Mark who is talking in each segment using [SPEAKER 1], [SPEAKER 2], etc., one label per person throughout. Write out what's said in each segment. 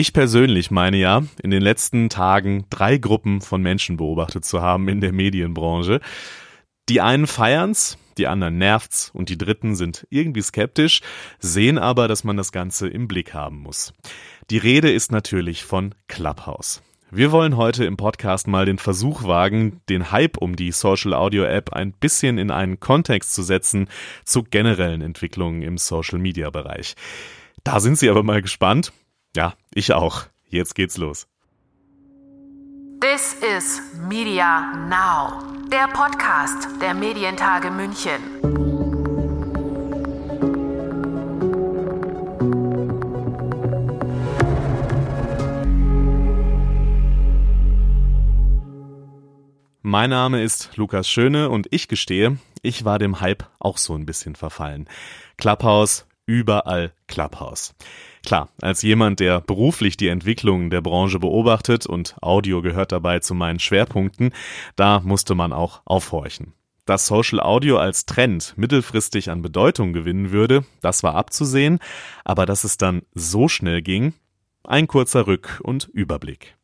[SPEAKER 1] Ich persönlich meine ja, in den letzten Tagen drei Gruppen von Menschen beobachtet zu haben in der Medienbranche. Die einen feiern's, die anderen nervt's und die dritten sind irgendwie skeptisch, sehen aber, dass man das Ganze im Blick haben muss. Die Rede ist natürlich von Clubhouse. Wir wollen heute im Podcast mal den Versuch wagen, den Hype um die Social Audio App ein bisschen in einen Kontext zu setzen zu generellen Entwicklungen im Social Media Bereich. Da sind Sie aber mal gespannt. Ja, ich auch. Jetzt geht's los.
[SPEAKER 2] This is Media Now, der Podcast der Medientage München.
[SPEAKER 1] Mein Name ist Lukas Schöne und ich gestehe, ich war dem Hype auch so ein bisschen verfallen. Clubhouse, überall Clubhouse. Klar, als jemand, der beruflich die Entwicklung der Branche beobachtet und Audio gehört dabei zu meinen Schwerpunkten, da musste man auch aufhorchen. Dass Social Audio als Trend mittelfristig an Bedeutung gewinnen würde, das war abzusehen, aber dass es dann so schnell ging, ein kurzer Rück- und Überblick.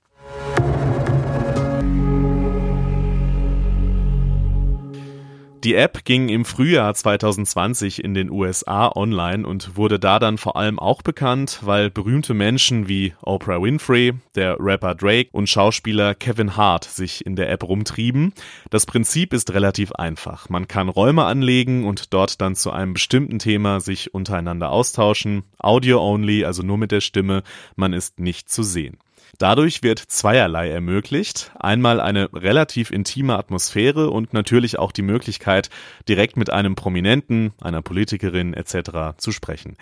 [SPEAKER 1] Die App ging im Frühjahr 2020 in den USA online und wurde da dann vor allem auch bekannt, weil berühmte Menschen wie Oprah Winfrey, der Rapper Drake und Schauspieler Kevin Hart sich in der App rumtrieben. Das Prinzip ist relativ einfach. Man kann Räume anlegen und dort dann zu einem bestimmten Thema sich untereinander austauschen. Audio only, also nur mit der Stimme. Man ist nicht zu sehen. Dadurch wird zweierlei ermöglicht. Einmal eine relativ intime Atmosphäre und natürlich auch die Möglichkeit, direkt mit einem Prominenten, einer Politikerin etc. zu sprechen.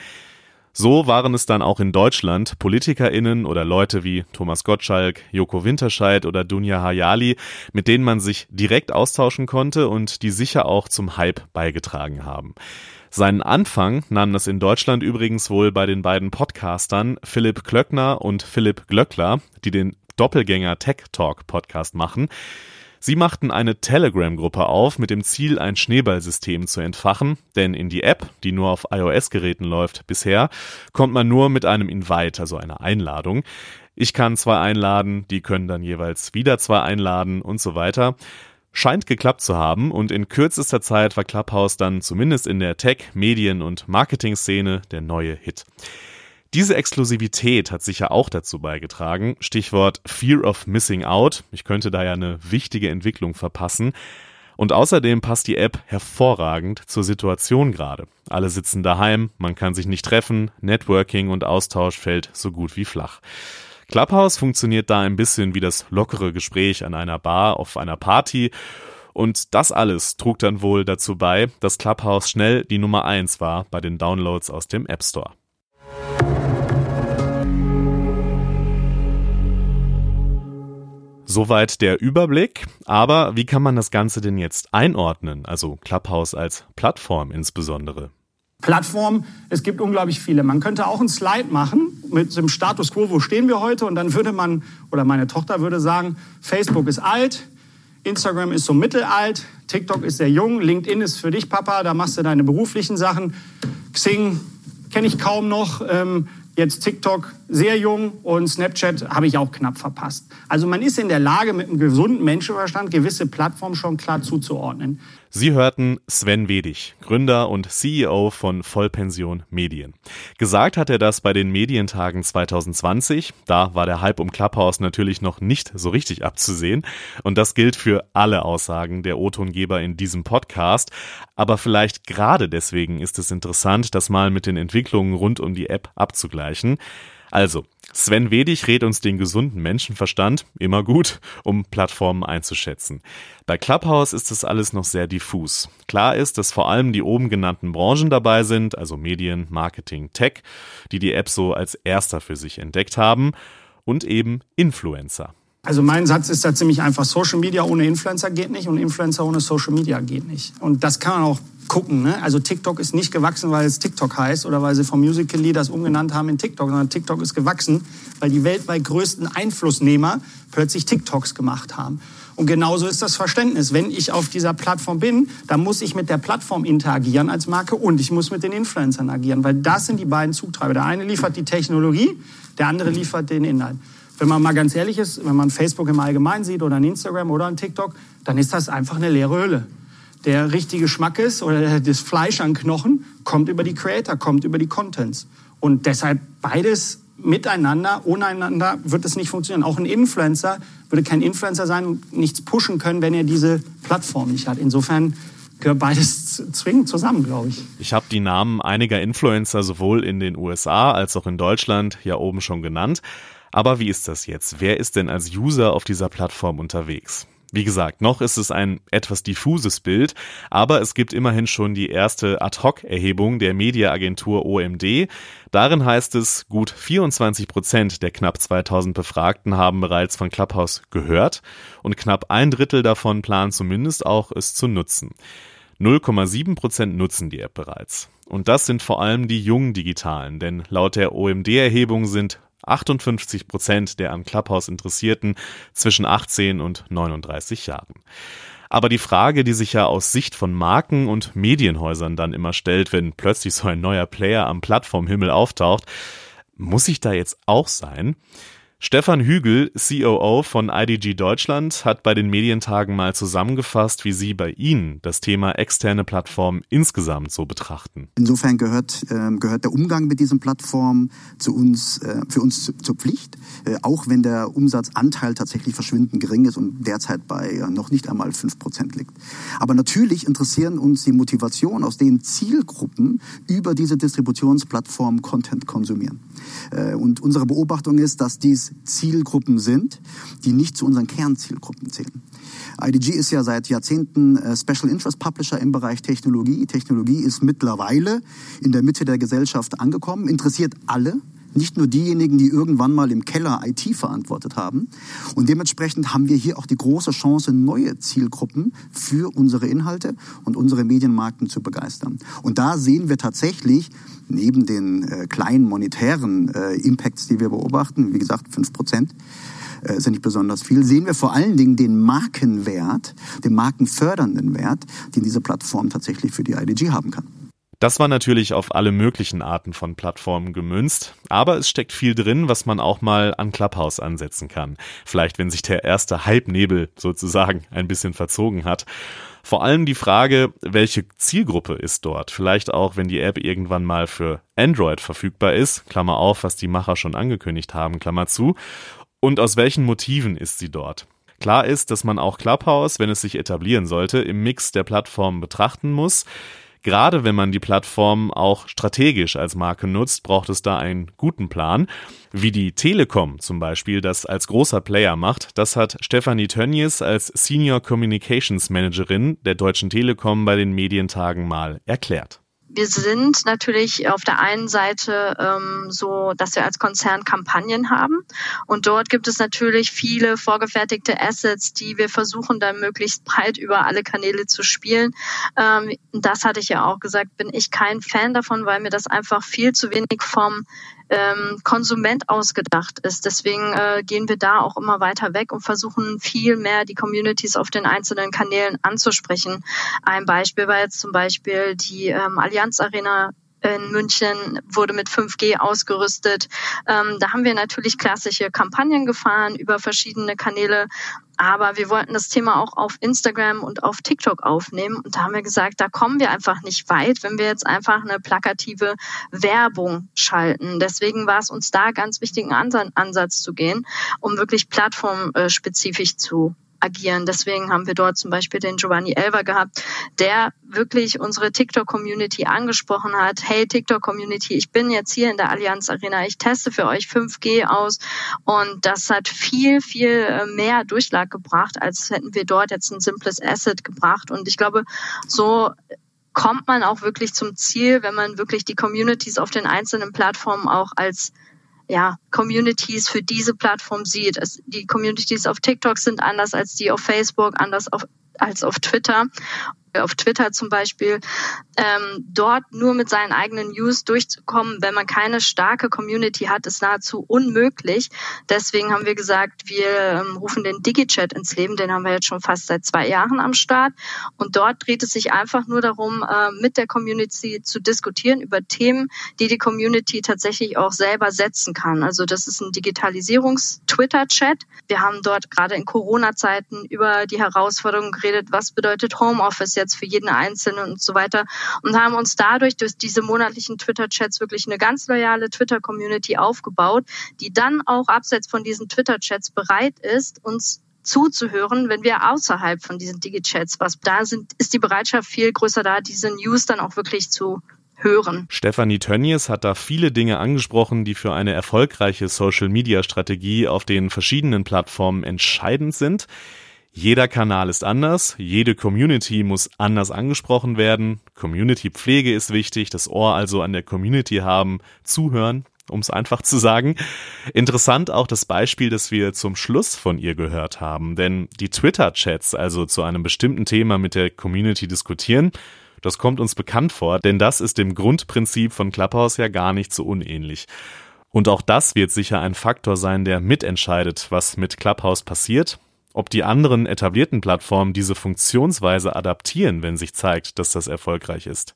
[SPEAKER 1] So waren es dann auch in Deutschland PolitikerInnen oder Leute wie Thomas Gottschalk, Joko Winterscheid oder Dunja Hayali, mit denen man sich direkt austauschen konnte und die sicher auch zum Hype beigetragen haben. Seinen Anfang nahm das in Deutschland übrigens wohl bei den beiden Podcastern Philipp Klöckner und Philipp Glöckler, die den Doppelgänger Tech Talk Podcast machen. Sie machten eine Telegram-Gruppe auf mit dem Ziel, ein Schneeballsystem zu entfachen, denn in die App, die nur auf iOS-Geräten läuft bisher, kommt man nur mit einem Invite, also einer Einladung. Ich kann zwei einladen, die können dann jeweils wieder zwei einladen und so weiter. Scheint geklappt zu haben und in kürzester Zeit war Clubhouse dann zumindest in der Tech-, Medien- und Marketing-Szene der neue Hit. Diese Exklusivität hat sicher auch dazu beigetragen. Stichwort Fear of Missing Out. Ich könnte da ja eine wichtige Entwicklung verpassen. Und außerdem passt die App hervorragend zur Situation gerade. Alle sitzen daheim, man kann sich nicht treffen, Networking und Austausch fällt so gut wie flach. Clubhouse funktioniert da ein bisschen wie das lockere Gespräch an einer Bar auf einer Party. Und das alles trug dann wohl dazu bei, dass Clubhouse schnell die Nummer eins war bei den Downloads aus dem App Store. Soweit der Überblick. Aber wie kann man das Ganze denn jetzt einordnen? Also Clubhouse als Plattform insbesondere.
[SPEAKER 3] Plattformen, es gibt unglaublich viele. Man könnte auch einen Slide machen mit dem Status quo, wo stehen wir heute? Und dann würde man, oder meine Tochter würde sagen, Facebook ist alt, Instagram ist so mittelalt, TikTok ist sehr jung, LinkedIn ist für dich, Papa, da machst du deine beruflichen Sachen. Xing kenne ich kaum noch. Ähm, jetzt TikTok sehr jung und Snapchat habe ich auch knapp verpasst. Also man ist in der Lage, mit einem gesunden Menschenverstand gewisse Plattformen schon klar zuzuordnen.
[SPEAKER 1] Sie hörten Sven Wedig, Gründer und CEO von Vollpension Medien. Gesagt hat er das bei den Medientagen 2020. Da war der Hype um Clubhouse natürlich noch nicht so richtig abzusehen. Und das gilt für alle Aussagen der O-Tongeber in diesem Podcast. Aber vielleicht gerade deswegen ist es interessant, das mal mit den Entwicklungen rund um die App abzugleichen. Also, Sven Wedig rät uns den gesunden Menschenverstand, immer gut, um Plattformen einzuschätzen. Bei Clubhouse ist das alles noch sehr diffus. Klar ist, dass vor allem die oben genannten Branchen dabei sind, also Medien, Marketing, Tech, die die App so als erster für sich entdeckt haben und eben Influencer.
[SPEAKER 3] Also mein Satz ist da ziemlich einfach, Social Media ohne Influencer geht nicht und Influencer ohne Social Media geht nicht. Und das kann man auch gucken. Ne? Also TikTok ist nicht gewachsen, weil es TikTok heißt oder weil sie vom Musical.ly das umgenannt haben in TikTok, sondern TikTok ist gewachsen, weil die weltweit größten Einflussnehmer plötzlich TikToks gemacht haben. Und genauso ist das Verständnis. Wenn ich auf dieser Plattform bin, dann muss ich mit der Plattform interagieren als Marke und ich muss mit den Influencern agieren, weil das sind die beiden Zugtreiber. Der eine liefert die Technologie, der andere liefert den Inhalt. Wenn man mal ganz ehrlich ist, wenn man Facebook im Allgemeinen sieht oder ein Instagram oder ein TikTok, dann ist das einfach eine leere Höhle. Der richtige Geschmack ist oder das Fleisch an Knochen kommt über die Creator, kommt über die Contents. Und deshalb beides miteinander, ohne einander wird es nicht funktionieren. Auch ein Influencer würde kein Influencer sein und nichts pushen können, wenn er diese Plattform nicht hat. Insofern gehört beides zwingend zusammen, glaube ich.
[SPEAKER 1] Ich habe die Namen einiger Influencer sowohl in den USA als auch in Deutschland ja oben schon genannt. Aber wie ist das jetzt? Wer ist denn als User auf dieser Plattform unterwegs? Wie gesagt, noch ist es ein etwas diffuses Bild, aber es gibt immerhin schon die erste Ad-Hoc-Erhebung der Mediaagentur OMD. Darin heißt es, gut 24 Prozent der knapp 2000 Befragten haben bereits von Clubhouse gehört und knapp ein Drittel davon planen zumindest auch, es zu nutzen. 0,7 Prozent nutzen die App bereits. Und das sind vor allem die jungen Digitalen, denn laut der OMD-Erhebung sind 58 Prozent der an Clubhouse Interessierten zwischen 18 und 39 Jahren. Aber die Frage, die sich ja aus Sicht von Marken und Medienhäusern dann immer stellt, wenn plötzlich so ein neuer Player am Plattformhimmel auftaucht, muss ich da jetzt auch sein? Stefan Hügel, COO von IDG Deutschland, hat bei den Medientagen mal zusammengefasst, wie Sie bei Ihnen das Thema externe Plattformen insgesamt so betrachten.
[SPEAKER 4] Insofern gehört, äh, gehört der Umgang mit diesen Plattformen zu uns, äh, für uns zu, zur Pflicht, äh, auch wenn der Umsatzanteil tatsächlich verschwindend gering ist und derzeit bei noch nicht einmal fünf Prozent liegt. Aber natürlich interessieren uns die Motivation, aus denen Zielgruppen über diese Distributionsplattform Content konsumieren. Äh, und unsere Beobachtung ist, dass dies Zielgruppen sind, die nicht zu unseren Kernzielgruppen zählen. IDG ist ja seit Jahrzehnten äh, Special Interest Publisher im Bereich Technologie. Technologie ist mittlerweile in der Mitte der Gesellschaft angekommen, interessiert alle, nicht nur diejenigen, die irgendwann mal im Keller IT verantwortet haben. Und dementsprechend haben wir hier auch die große Chance, neue Zielgruppen für unsere Inhalte und unsere Medienmarken zu begeistern. Und da sehen wir tatsächlich neben den äh, kleinen monetären äh, Impacts, die wir beobachten, wie gesagt, fünf Prozent, äh, ist ja nicht besonders viel, sehen wir vor allen Dingen den Markenwert, den markenfördernden Wert, den diese Plattform tatsächlich für die IDG haben kann.
[SPEAKER 1] Das war natürlich auf alle möglichen Arten von Plattformen gemünzt, aber es steckt viel drin, was man auch mal an Clubhouse ansetzen kann. Vielleicht, wenn sich der erste Halbnebel sozusagen ein bisschen verzogen hat. Vor allem die Frage, welche Zielgruppe ist dort? Vielleicht auch, wenn die App irgendwann mal für Android verfügbar ist, Klammer auf, was die Macher schon angekündigt haben, Klammer zu. Und aus welchen Motiven ist sie dort? Klar ist, dass man auch Clubhouse, wenn es sich etablieren sollte, im Mix der Plattformen betrachten muss. Gerade wenn man die Plattform auch strategisch als Marke nutzt, braucht es da einen guten Plan. Wie die Telekom zum Beispiel das als großer Player macht, das hat Stefanie Tönnies als Senior Communications Managerin der Deutschen Telekom bei den Medientagen mal erklärt
[SPEAKER 5] wir sind natürlich auf der einen Seite ähm, so, dass wir als Konzern Kampagnen haben. Und dort gibt es natürlich viele vorgefertigte Assets, die wir versuchen dann möglichst breit über alle Kanäle zu spielen. Ähm, das hatte ich ja auch gesagt, bin ich kein Fan davon, weil mir das einfach viel zu wenig vom ähm, Konsument ausgedacht ist. Deswegen äh, gehen wir da auch immer weiter weg und versuchen viel mehr die Communities auf den einzelnen Kanälen anzusprechen. Ein Beispiel war jetzt zum Beispiel die ähm, Allianz Arena in München wurde mit 5G ausgerüstet. Ähm, da haben wir natürlich klassische Kampagnen gefahren über verschiedene Kanäle. Aber wir wollten das Thema auch auf Instagram und auf TikTok aufnehmen. Und da haben wir gesagt, da kommen wir einfach nicht weit, wenn wir jetzt einfach eine plakative Werbung schalten. Deswegen war es uns da ganz wichtig, einen Ansatz zu gehen, um wirklich plattformspezifisch zu agieren. Deswegen haben wir dort zum Beispiel den Giovanni Elver gehabt, der wirklich unsere TikTok-Community angesprochen hat. Hey TikTok-Community, ich bin jetzt hier in der Allianz Arena, ich teste für euch 5G aus und das hat viel, viel äh, mehr Durchschlag gebracht, als hätten wir dort jetzt ein simples Asset gebracht. Und ich glaube, so kommt man auch wirklich zum Ziel, wenn man wirklich die Communities auf den einzelnen Plattformen auch als ja, Communities für diese Plattform sieht. Es, die Communities auf TikTok sind anders als die auf Facebook, anders auf, als auf Twitter. Auf Twitter zum Beispiel, ähm, dort nur mit seinen eigenen News durchzukommen, wenn man keine starke Community hat, ist nahezu unmöglich. Deswegen haben wir gesagt, wir ähm, rufen den DigiChat ins Leben, den haben wir jetzt schon fast seit zwei Jahren am Start. Und dort dreht es sich einfach nur darum, äh, mit der Community zu diskutieren über Themen, die die Community tatsächlich auch selber setzen kann. Also das ist ein Digitalisierungs-Twitter-Chat. Wir haben dort gerade in Corona-Zeiten über die Herausforderungen geredet, was bedeutet Homeoffice jetzt für jeden Einzelnen und so weiter und haben uns dadurch durch diese monatlichen Twitter-Chats wirklich eine ganz loyale Twitter-Community aufgebaut, die dann auch abseits von diesen Twitter-Chats bereit ist, uns zuzuhören, wenn wir außerhalb von diesen Digi-Chats was da sind, ist die Bereitschaft viel größer da, diese News dann auch wirklich zu hören.
[SPEAKER 1] Stefanie Tönnies hat da viele Dinge angesprochen, die für eine erfolgreiche Social-Media-Strategie auf den verschiedenen Plattformen entscheidend sind. Jeder Kanal ist anders, jede Community muss anders angesprochen werden, Community-Pflege ist wichtig, das Ohr also an der Community haben, zuhören, um es einfach zu sagen. Interessant auch das Beispiel, das wir zum Schluss von ihr gehört haben, denn die Twitter-Chats, also zu einem bestimmten Thema mit der Community diskutieren, das kommt uns bekannt vor, denn das ist dem Grundprinzip von Clubhouse ja gar nicht so unähnlich. Und auch das wird sicher ein Faktor sein, der mitentscheidet, was mit Clubhouse passiert. Ob die anderen etablierten Plattformen diese Funktionsweise adaptieren, wenn sich zeigt, dass das erfolgreich ist.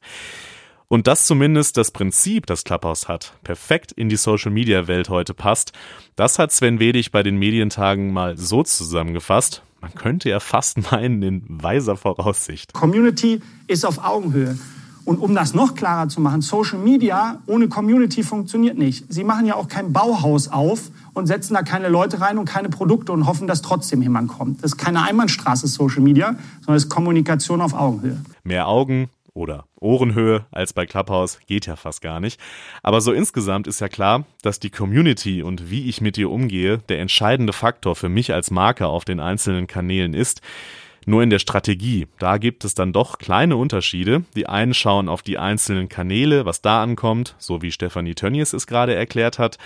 [SPEAKER 1] Und dass zumindest das Prinzip, das Clubhouse hat, perfekt in die Social-Media-Welt heute passt, das hat Sven Wedig bei den Medientagen mal so zusammengefasst. Man könnte ja fast meinen, in weiser Voraussicht.
[SPEAKER 3] Community ist auf Augenhöhe. Und um das noch klarer zu machen, Social Media ohne Community funktioniert nicht. Sie machen ja auch kein Bauhaus auf und setzen da keine Leute rein und keine Produkte und hoffen, dass trotzdem jemand kommt. Das ist keine Einbahnstraße Social Media, sondern es ist Kommunikation auf Augenhöhe.
[SPEAKER 1] Mehr Augen, oder Ohrenhöhe als bei Clubhouse geht ja fast gar nicht. Aber so insgesamt ist ja klar, dass die Community und wie ich mit ihr umgehe der entscheidende Faktor für mich als Marker auf den einzelnen Kanälen ist. Nur in der Strategie, da gibt es dann doch kleine Unterschiede. Die einen schauen auf die einzelnen Kanäle, was da ankommt, so wie Stefanie Tönnies es gerade erklärt hat.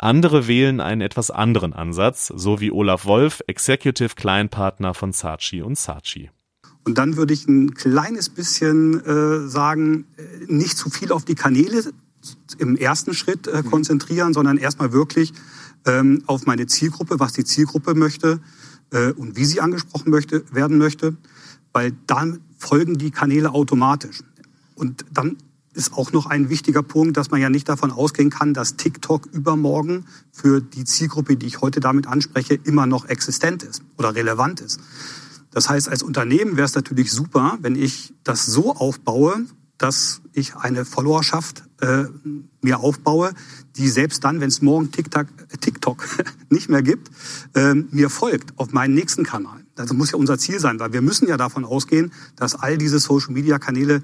[SPEAKER 1] Andere wählen einen etwas anderen Ansatz, so wie Olaf Wolf, Executive Kleinpartner von Saatchi und Saatchi.
[SPEAKER 6] Und dann würde ich ein kleines bisschen äh, sagen, äh, nicht zu viel auf die Kanäle im ersten Schritt äh, mhm. konzentrieren, sondern erstmal wirklich ähm, auf meine Zielgruppe, was die Zielgruppe möchte äh, und wie sie angesprochen möchte, werden möchte, weil dann folgen die Kanäle automatisch. Und dann ist auch noch ein wichtiger Punkt, dass man ja nicht davon ausgehen kann, dass TikTok übermorgen für die Zielgruppe, die ich heute damit anspreche, immer noch existent ist oder relevant ist. Das heißt, als Unternehmen wäre es natürlich super, wenn ich das so aufbaue, dass ich eine Followerschaft äh, mir aufbaue, die selbst dann, wenn es morgen TikTok, TikTok nicht mehr gibt, äh, mir folgt auf meinen nächsten Kanal. Das muss ja unser Ziel sein, weil wir müssen ja davon ausgehen, dass all diese Social-Media-Kanäle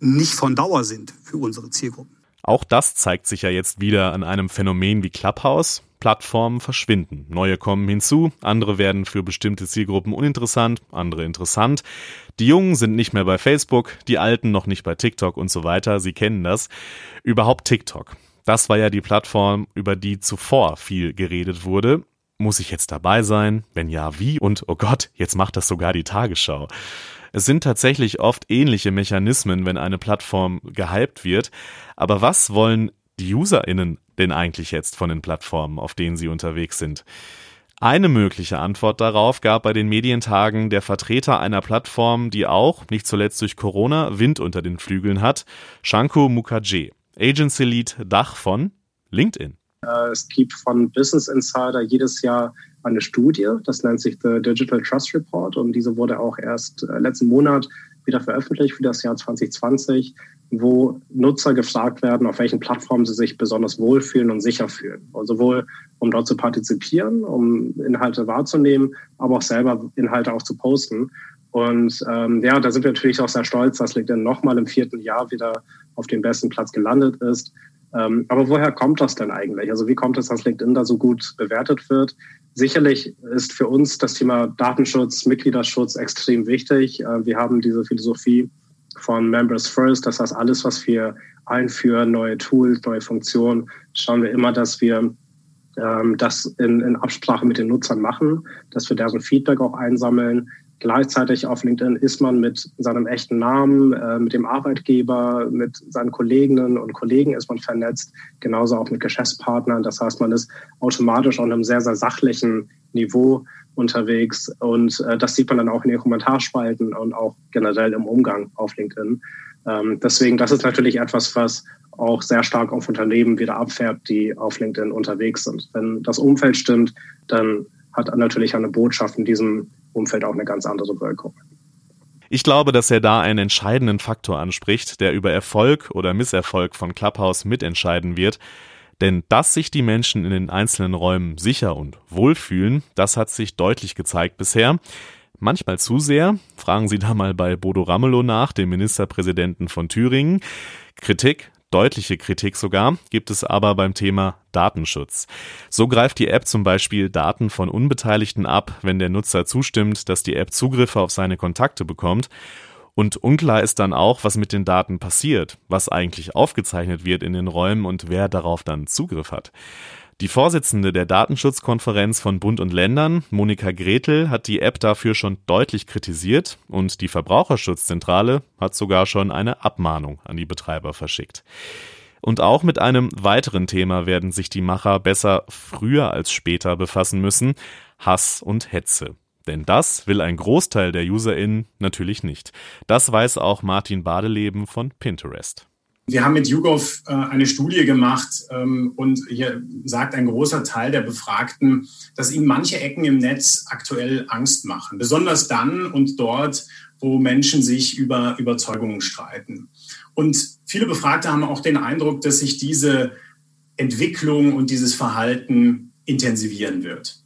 [SPEAKER 6] nicht von Dauer sind für unsere Zielgruppen.
[SPEAKER 1] Auch das zeigt sich ja jetzt wieder an einem Phänomen wie Clubhouse. Plattformen verschwinden. Neue kommen hinzu, andere werden für bestimmte Zielgruppen uninteressant, andere interessant. Die Jungen sind nicht mehr bei Facebook, die Alten noch nicht bei TikTok und so weiter. Sie kennen das. Überhaupt TikTok. Das war ja die Plattform, über die zuvor viel geredet wurde. Muss ich jetzt dabei sein? Wenn ja, wie? Und oh Gott, jetzt macht das sogar die Tagesschau. Es sind tatsächlich oft ähnliche Mechanismen, wenn eine Plattform gehypt wird. Aber was wollen die UserInnen denn eigentlich jetzt von den Plattformen, auf denen sie unterwegs sind? Eine mögliche Antwort darauf gab bei den Medientagen der Vertreter einer Plattform, die auch, nicht zuletzt durch Corona, Wind unter den Flügeln hat, Shanko Mukherjee, Agency Lead Dach von LinkedIn.
[SPEAKER 7] Äh, es gibt von Business Insider jedes Jahr eine Studie, das nennt sich The Digital Trust Report und diese wurde auch erst äh, letzten Monat wieder veröffentlicht für das Jahr 2020 wo Nutzer gefragt werden, auf welchen Plattformen sie sich besonders wohlfühlen und sicher fühlen. Also sowohl um dort zu partizipieren, um Inhalte wahrzunehmen, aber auch selber Inhalte auch zu posten. Und ähm, ja, da sind wir natürlich auch sehr stolz, dass LinkedIn nochmal im vierten Jahr wieder auf dem besten Platz gelandet ist. Ähm, aber woher kommt das denn eigentlich? Also wie kommt es, dass LinkedIn da so gut bewertet wird? Sicherlich ist für uns das Thema Datenschutz, Mitgliederschutz extrem wichtig. Äh, wir haben diese Philosophie, von Members First. Das heißt, alles, was wir einführen, neue Tools, neue Funktionen, schauen wir immer, dass wir ähm, das in, in Absprache mit den Nutzern machen, dass wir deren Feedback auch einsammeln, Gleichzeitig auf LinkedIn ist man mit seinem echten Namen, äh, mit dem Arbeitgeber, mit seinen Kolleginnen und Kollegen ist man vernetzt, genauso auch mit Geschäftspartnern. Das heißt, man ist automatisch auf einem sehr, sehr sachlichen Niveau unterwegs und äh, das sieht man dann auch in den Kommentarspalten und auch generell im Umgang auf LinkedIn. Ähm, deswegen, das ist natürlich etwas, was auch sehr stark auf Unternehmen wieder abfärbt, die auf LinkedIn unterwegs sind. Wenn das Umfeld stimmt, dann hat natürlich eine Botschaft in diesem Umfeld auch eine ganz andere Wirkung.
[SPEAKER 1] Ich glaube, dass er da einen entscheidenden Faktor anspricht, der über Erfolg oder Misserfolg von Clubhouse mitentscheiden wird. Denn dass sich die Menschen in den einzelnen Räumen sicher und wohl fühlen, das hat sich deutlich gezeigt bisher. Manchmal zu sehr. Fragen Sie da mal bei Bodo Ramelow nach, dem Ministerpräsidenten von Thüringen. Kritik Deutliche Kritik sogar gibt es aber beim Thema Datenschutz. So greift die App zum Beispiel Daten von Unbeteiligten ab, wenn der Nutzer zustimmt, dass die App Zugriffe auf seine Kontakte bekommt. Und unklar ist dann auch, was mit den Daten passiert, was eigentlich aufgezeichnet wird in den Räumen und wer darauf dann Zugriff hat. Die Vorsitzende der Datenschutzkonferenz von Bund und Ländern, Monika Gretel, hat die App dafür schon deutlich kritisiert und die Verbraucherschutzzentrale hat sogar schon eine Abmahnung an die Betreiber verschickt. Und auch mit einem weiteren Thema werden sich die Macher besser früher als später befassen müssen, Hass und Hetze. Denn das will ein Großteil der UserInnen natürlich nicht. Das weiß auch Martin Badeleben von Pinterest.
[SPEAKER 8] Wir haben mit YouGov äh, eine Studie gemacht ähm, und hier sagt ein großer Teil der Befragten, dass ihnen manche Ecken im Netz aktuell Angst machen. Besonders dann und dort, wo Menschen sich über Überzeugungen streiten. Und viele Befragte haben auch den Eindruck, dass sich diese Entwicklung und dieses Verhalten intensivieren wird.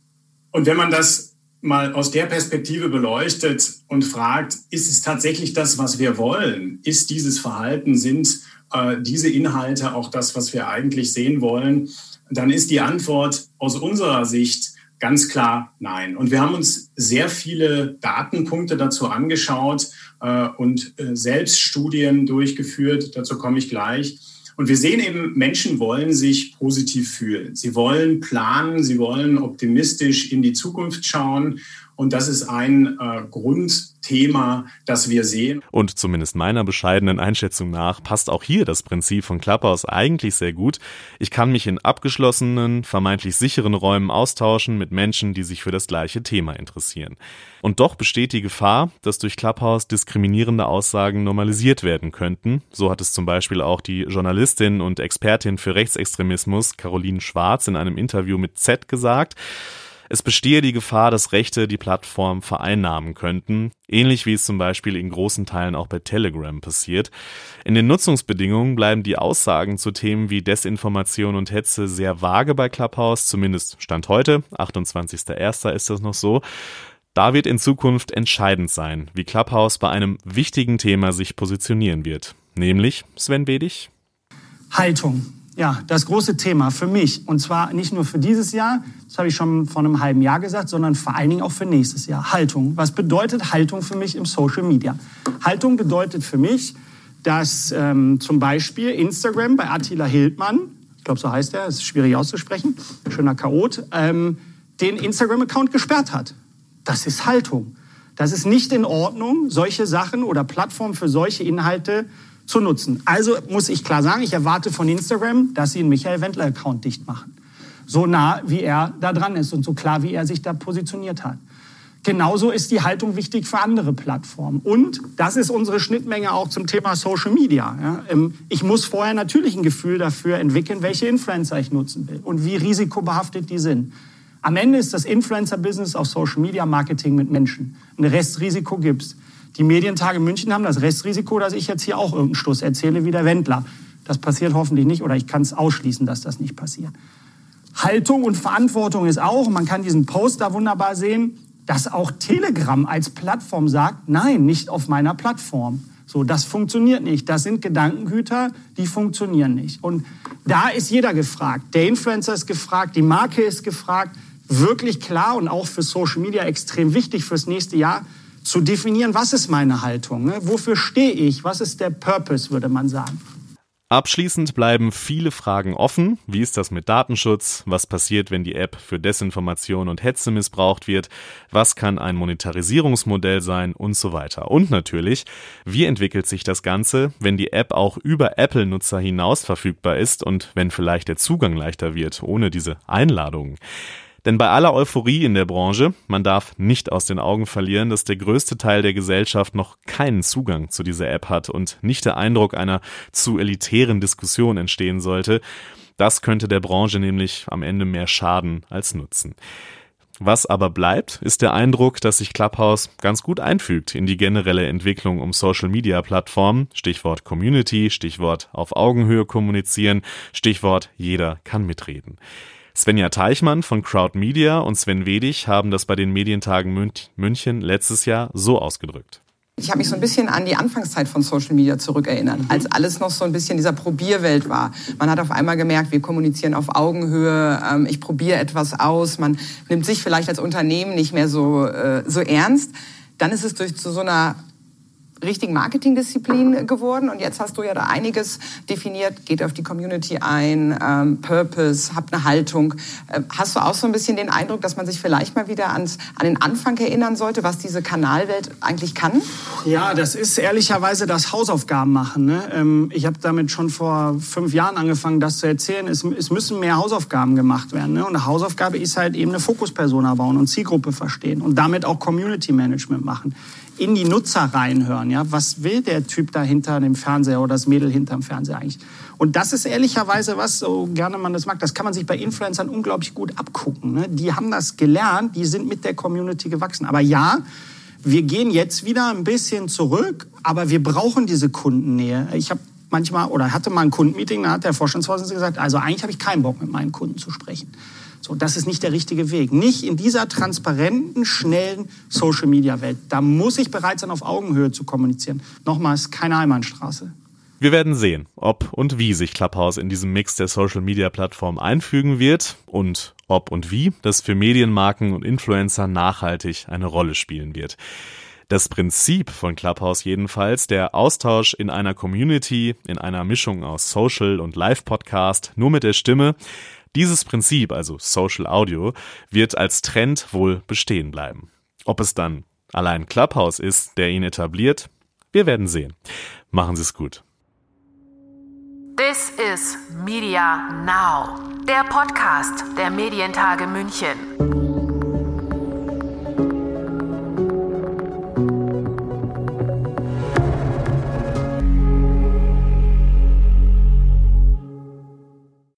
[SPEAKER 8] Und wenn man das mal aus der Perspektive beleuchtet und fragt, ist es tatsächlich das, was wir wollen? Ist dieses Verhalten, sind äh, diese Inhalte auch das, was wir eigentlich sehen wollen, dann ist die Antwort aus unserer Sicht ganz klar nein. Und wir haben uns sehr viele Datenpunkte dazu angeschaut äh, und äh, selbst Studien durchgeführt. Dazu komme ich gleich. Und wir sehen eben, Menschen wollen sich positiv fühlen. Sie wollen planen, sie wollen optimistisch in die Zukunft schauen. Und das ist ein äh, Grundthema, das wir sehen.
[SPEAKER 1] Und zumindest meiner bescheidenen Einschätzung nach passt auch hier das Prinzip von Clubhouse eigentlich sehr gut. Ich kann mich in abgeschlossenen, vermeintlich sicheren Räumen austauschen mit Menschen, die sich für das gleiche Thema interessieren. Und doch besteht die Gefahr, dass durch Clubhouse diskriminierende Aussagen normalisiert werden könnten. So hat es zum Beispiel auch die Journalistin und Expertin für Rechtsextremismus Caroline Schwarz in einem Interview mit Z gesagt. Es bestehe die Gefahr, dass Rechte die Plattform vereinnahmen könnten, ähnlich wie es zum Beispiel in großen Teilen auch bei Telegram passiert. In den Nutzungsbedingungen bleiben die Aussagen zu Themen wie Desinformation und Hetze sehr vage bei Clubhouse, zumindest Stand heute, 28.01. ist das noch so. Da wird in Zukunft entscheidend sein, wie Clubhouse bei einem wichtigen Thema sich positionieren wird. Nämlich, Sven Bedig?
[SPEAKER 3] Haltung ja, das große Thema für mich. Und zwar nicht nur für dieses Jahr, das habe ich schon vor einem halben Jahr gesagt, sondern vor allen Dingen auch für nächstes Jahr. Haltung. Was bedeutet Haltung für mich im Social Media? Haltung bedeutet für mich, dass ähm, zum Beispiel Instagram bei Attila Hildmann, ich glaube, so heißt er, ist schwierig auszusprechen, schöner Chaot, ähm, den Instagram-Account gesperrt hat. Das ist Haltung. Das ist nicht in Ordnung, solche Sachen oder Plattformen für solche Inhalte zu nutzen. Also muss ich klar sagen, ich erwarte von Instagram, dass sie einen Michael Wendler-Account dicht machen. So nah, wie er da dran ist und so klar, wie er sich da positioniert hat. Genauso ist die Haltung wichtig für andere Plattformen. Und das ist unsere Schnittmenge auch zum Thema Social Media. Ähm, ich muss vorher natürlich ein Gefühl dafür entwickeln, welche Influencer ich nutzen will und wie risikobehaftet die sind. Am Ende ist das Influencer-Business auf Social Media Marketing mit Menschen. Ein Restrisiko gibt's. Die Medientage München haben das Restrisiko, dass ich jetzt hier auch irgendeinen Schluss erzähle wie der Wendler. Das passiert hoffentlich nicht oder ich kann es ausschließen, dass das nicht passiert. Haltung und Verantwortung ist auch, man kann diesen Post da wunderbar sehen, dass auch Telegram als Plattform sagt, nein, nicht auf meiner Plattform. So, das funktioniert nicht. Das sind Gedankengüter, die funktionieren nicht. Und da ist jeder gefragt. Der Influencer ist gefragt, die Marke ist gefragt. Wirklich klar und auch für Social Media extrem wichtig fürs nächste Jahr zu definieren, was ist meine Haltung, ne? wofür stehe ich, was ist der Purpose, würde man sagen.
[SPEAKER 1] Abschließend bleiben viele Fragen offen. Wie ist das mit Datenschutz? Was passiert, wenn die App für Desinformation und Hetze missbraucht wird? Was kann ein Monetarisierungsmodell sein? Und so weiter. Und natürlich, wie entwickelt sich das Ganze, wenn die App auch über Apple-Nutzer hinaus verfügbar ist und wenn vielleicht der Zugang leichter wird, ohne diese Einladungen? Denn bei aller Euphorie in der Branche, man darf nicht aus den Augen verlieren, dass der größte Teil der Gesellschaft noch keinen Zugang zu dieser App hat und nicht der Eindruck einer zu elitären Diskussion entstehen sollte. Das könnte der Branche nämlich am Ende mehr schaden als nutzen. Was aber bleibt, ist der Eindruck, dass sich Clubhouse ganz gut einfügt in die generelle Entwicklung um Social Media Plattformen. Stichwort Community, Stichwort auf Augenhöhe kommunizieren, Stichwort jeder kann mitreden. Svenja Teichmann von Crowd Media und Sven Wedig haben das bei den Medientagen München letztes Jahr so ausgedrückt.
[SPEAKER 9] Ich habe mich so ein bisschen an die Anfangszeit von Social Media zurückerinnert, als alles noch so ein bisschen dieser Probierwelt war. Man hat auf einmal gemerkt, wir kommunizieren auf Augenhöhe, ähm, ich probiere etwas aus, man nimmt sich vielleicht als Unternehmen nicht mehr so, äh, so ernst. Dann ist es durch zu so einer richtigen Marketingdisziplin geworden. Und jetzt hast du ja da einiges definiert, geht auf die Community ein, ähm, Purpose, habt eine Haltung. Äh, hast du auch so ein bisschen den Eindruck, dass man sich vielleicht mal wieder ans, an den Anfang erinnern sollte, was diese Kanalwelt eigentlich kann?
[SPEAKER 3] Ja, das ist ehrlicherweise das Hausaufgaben machen. Ne? Ähm, ich habe damit schon vor fünf Jahren angefangen, das zu erzählen. Es, es müssen mehr Hausaufgaben gemacht werden. Ne? Und eine Hausaufgabe ist halt eben eine Fokuspersona bauen und Zielgruppe verstehen und damit auch Community Management machen in die Nutzer reinhören. Ja, was will der Typ da hinter dem Fernseher oder das Mädel hinterm Fernseher eigentlich? Und das ist ehrlicherweise was, so gerne man das mag, das kann man sich bei Influencern unglaublich gut abgucken. Ne? Die haben das gelernt, die sind mit der Community gewachsen. Aber ja, wir gehen jetzt wieder ein bisschen zurück, aber wir brauchen diese Kundennähe. Ich habe manchmal oder hatte mal ein Kundenmeeting, da hat der Vorstandsvorsitzende gesagt, also eigentlich habe ich keinen Bock mit meinen Kunden zu sprechen. So, das ist nicht der richtige Weg. Nicht in dieser transparenten, schnellen Social-Media-Welt. Da muss ich bereit sein, auf Augenhöhe zu kommunizieren. Nochmals, keine Einbahnstraße.
[SPEAKER 1] Wir werden sehen, ob und wie sich Clubhouse in diesem Mix der Social-Media-Plattform einfügen wird und ob und wie das für Medienmarken und Influencer nachhaltig eine Rolle spielen wird. Das Prinzip von Clubhouse jedenfalls, der Austausch in einer Community, in einer Mischung aus Social und Live-Podcast, nur mit der Stimme, dieses Prinzip, also Social Audio, wird als Trend wohl bestehen bleiben. Ob es dann allein Clubhouse ist, der ihn etabliert, wir werden sehen. Machen Sie es gut.
[SPEAKER 2] This is Media Now, der Podcast der Medientage München.